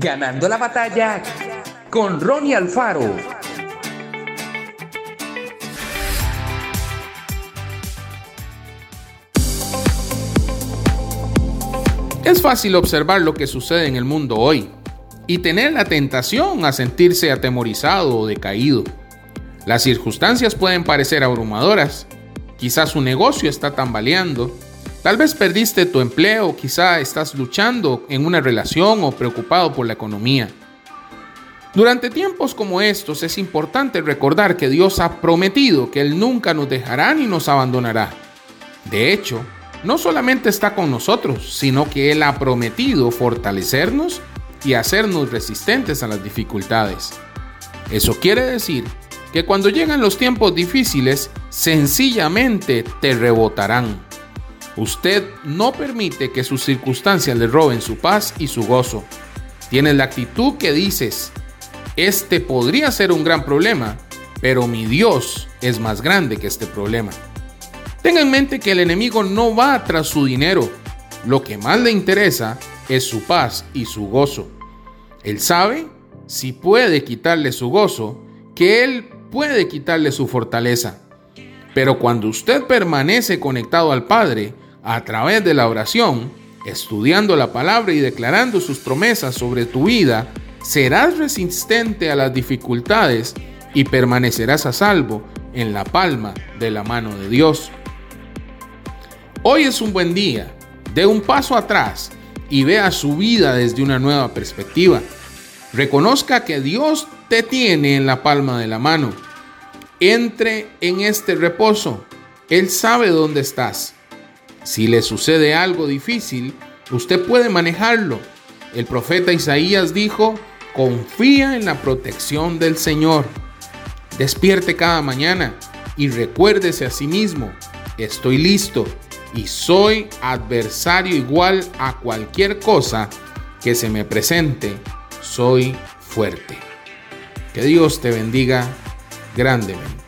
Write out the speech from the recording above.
Ganando la batalla con Ronnie Alfaro. Es fácil observar lo que sucede en el mundo hoy y tener la tentación a sentirse atemorizado o decaído. Las circunstancias pueden parecer abrumadoras. Quizás su negocio está tambaleando. Tal vez perdiste tu empleo, quizá estás luchando en una relación o preocupado por la economía. Durante tiempos como estos es importante recordar que Dios ha prometido que Él nunca nos dejará ni nos abandonará. De hecho, no solamente está con nosotros, sino que Él ha prometido fortalecernos y hacernos resistentes a las dificultades. Eso quiere decir que cuando llegan los tiempos difíciles, sencillamente te rebotarán. Usted no permite que sus circunstancias le roben su paz y su gozo. Tienes la actitud que dices, este podría ser un gran problema, pero mi Dios es más grande que este problema. Tenga en mente que el enemigo no va tras su dinero. Lo que más le interesa es su paz y su gozo. Él sabe, si puede quitarle su gozo, que Él puede quitarle su fortaleza. Pero cuando usted permanece conectado al Padre a través de la oración, estudiando la palabra y declarando sus promesas sobre tu vida, serás resistente a las dificultades y permanecerás a salvo en la palma de la mano de Dios. Hoy es un buen día. De un paso atrás y vea su vida desde una nueva perspectiva. Reconozca que Dios te tiene en la palma de la mano. Entre en este reposo. Él sabe dónde estás. Si le sucede algo difícil, usted puede manejarlo. El profeta Isaías dijo, confía en la protección del Señor. Despierte cada mañana y recuérdese a sí mismo, estoy listo y soy adversario igual a cualquier cosa que se me presente, soy fuerte. Que Dios te bendiga grandemente.